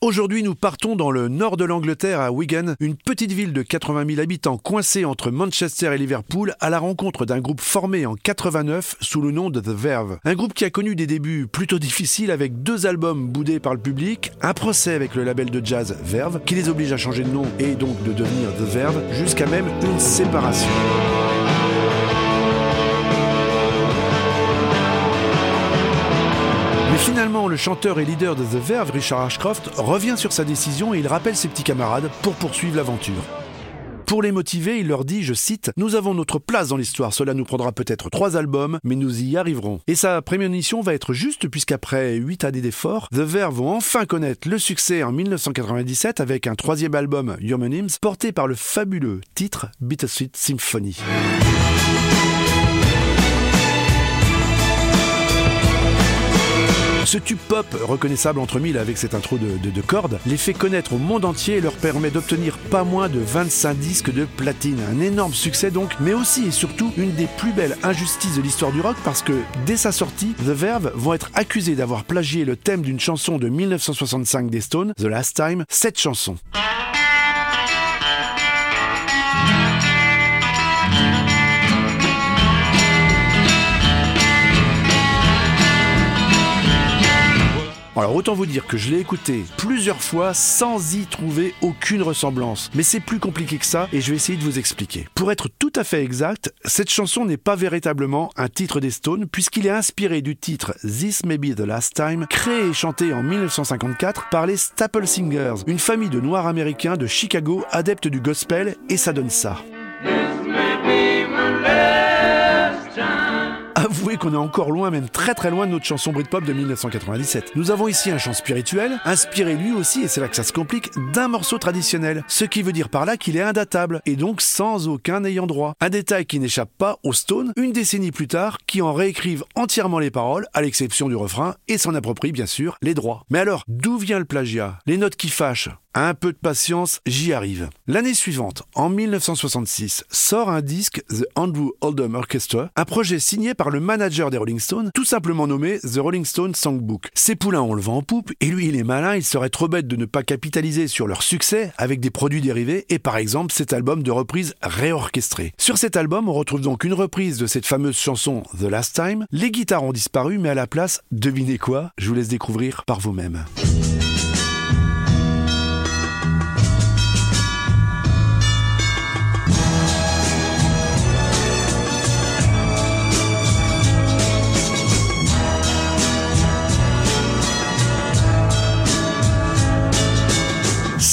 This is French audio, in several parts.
Aujourd'hui, nous partons dans le nord de l'Angleterre à Wigan, une petite ville de 80 000 habitants coincée entre Manchester et Liverpool, à la rencontre d'un groupe formé en 89 sous le nom de The Verve. Un groupe qui a connu des débuts plutôt difficiles avec deux albums boudés par le public, un procès avec le label de jazz Verve qui les oblige à changer de nom et donc de devenir The Verve, jusqu'à même une séparation. Finalement, le chanteur et leader de The Verve, Richard Ashcroft, revient sur sa décision et il rappelle ses petits camarades pour poursuivre l'aventure. Pour les motiver, il leur dit, je cite, Nous avons notre place dans l'histoire, cela nous prendra peut-être trois albums, mais nous y arriverons. Et sa prémonition va être juste puisqu'après huit années d'efforts, The Verve vont enfin connaître le succès en 1997 avec un troisième album, Human porté par le fabuleux titre Bittersweet Symphony. Ce tube pop, reconnaissable entre mille avec cette intro de, cordes, les fait connaître au monde entier et leur permet d'obtenir pas moins de 25 disques de platine. Un énorme succès donc, mais aussi et surtout une des plus belles injustices de l'histoire du rock parce que dès sa sortie, The Verve vont être accusés d'avoir plagié le thème d'une chanson de 1965 des Stones, The Last Time, cette chanson. Alors autant vous dire que je l'ai écouté plusieurs fois sans y trouver aucune ressemblance. Mais c'est plus compliqué que ça et je vais essayer de vous expliquer. Pour être tout à fait exact, cette chanson n'est pas véritablement un titre des Stones puisqu'il est inspiré du titre This May Be the Last Time, créé et chanté en 1954 par les Staple Singers, une famille de noirs américains de Chicago adeptes du gospel et ça donne ça. Avouez qu'on est encore loin, même très très loin de notre chanson Britpop de 1997. Nous avons ici un chant spirituel, inspiré lui aussi, et c'est là que ça se complique, d'un morceau traditionnel. Ce qui veut dire par là qu'il est indatable, et donc sans aucun ayant droit. Un détail qui n'échappe pas aux Stones, une décennie plus tard, qui en réécrivent entièrement les paroles, à l'exception du refrain, et s'en approprient bien sûr les droits. Mais alors, d'où vient le plagiat? Les notes qui fâchent un peu de patience, j'y arrive. L'année suivante, en 1966, sort un disque The Andrew Oldham Orchestra, un projet signé par le manager des Rolling Stones, tout simplement nommé The Rolling Stones Songbook. Ces poulains ont le vent en poupe, et lui il est malin, il serait trop bête de ne pas capitaliser sur leur succès avec des produits dérivés, et par exemple cet album de reprise réorchestré. Sur cet album, on retrouve donc une reprise de cette fameuse chanson The Last Time. Les guitares ont disparu, mais à la place, devinez quoi? Je vous laisse découvrir par vous-même.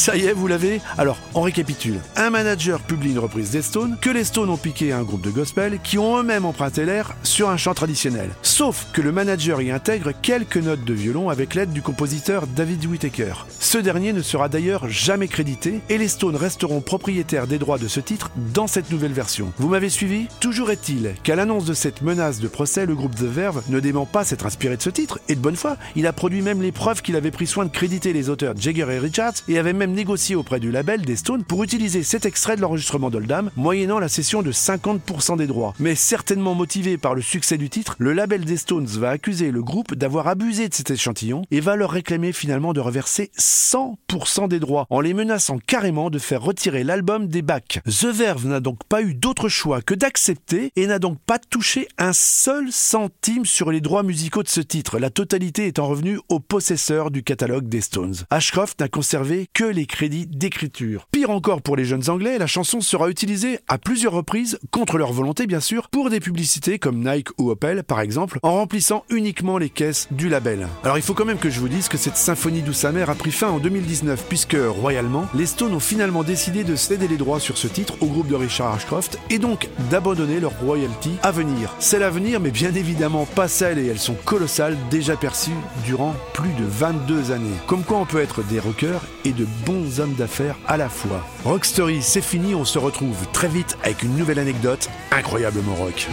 Ça y est, vous l'avez Alors, on récapitule. Un manager publie une reprise des Stones, que les Stones ont piqué à un groupe de gospel, qui ont eux-mêmes emprunté l'air sur un chant traditionnel. Sauf que le manager y intègre quelques notes de violon avec l'aide du compositeur David Whittaker. Ce dernier ne sera d'ailleurs jamais crédité, et les Stones resteront propriétaires des droits de ce titre dans cette nouvelle version. Vous m'avez suivi Toujours est-il qu'à l'annonce de cette menace de procès, le groupe The Verve ne dément pas s'être inspiré de ce titre, et de bonne foi, il a produit même les preuves qu'il avait pris soin de créditer les auteurs Jagger et Richards, et avait même négocié auprès du label des Stones pour utiliser cet extrait de l'enregistrement d'Oldham, moyennant la cession de 50% des droits. Mais certainement motivé par le succès du titre, le label des Stones va accuser le groupe d'avoir abusé de cet échantillon et va leur réclamer finalement de reverser 100% des droits, en les menaçant carrément de faire retirer l'album des bacs. The Verve n'a donc pas eu d'autre choix que d'accepter et n'a donc pas touché un seul centime sur les droits musicaux de ce titre, la totalité étant revenue au possesseur du catalogue des Stones. Ashcroft n'a conservé que les crédits d'écriture. Pire encore pour les jeunes anglais, la chanson sera utilisée à plusieurs reprises, contre leur volonté bien sûr, pour des publicités comme Nike ou Opel par exemple, en remplissant uniquement les caisses du label. Alors il faut quand même que je vous dise que cette symphonie douce amère a pris fin en 2019 puisque, royalement, les Stones ont finalement décidé de céder les droits sur ce titre au groupe de Richard Ashcroft et donc d'abandonner leur royalty à venir. C'est l'avenir mais bien évidemment pas celle et elles sont colossales déjà perçues durant plus de 22 années. Comme quoi on peut être des rockers et de bons hommes d'affaires à la fois. Rockstory, c'est fini, on se retrouve très vite avec une nouvelle anecdote incroyablement rock.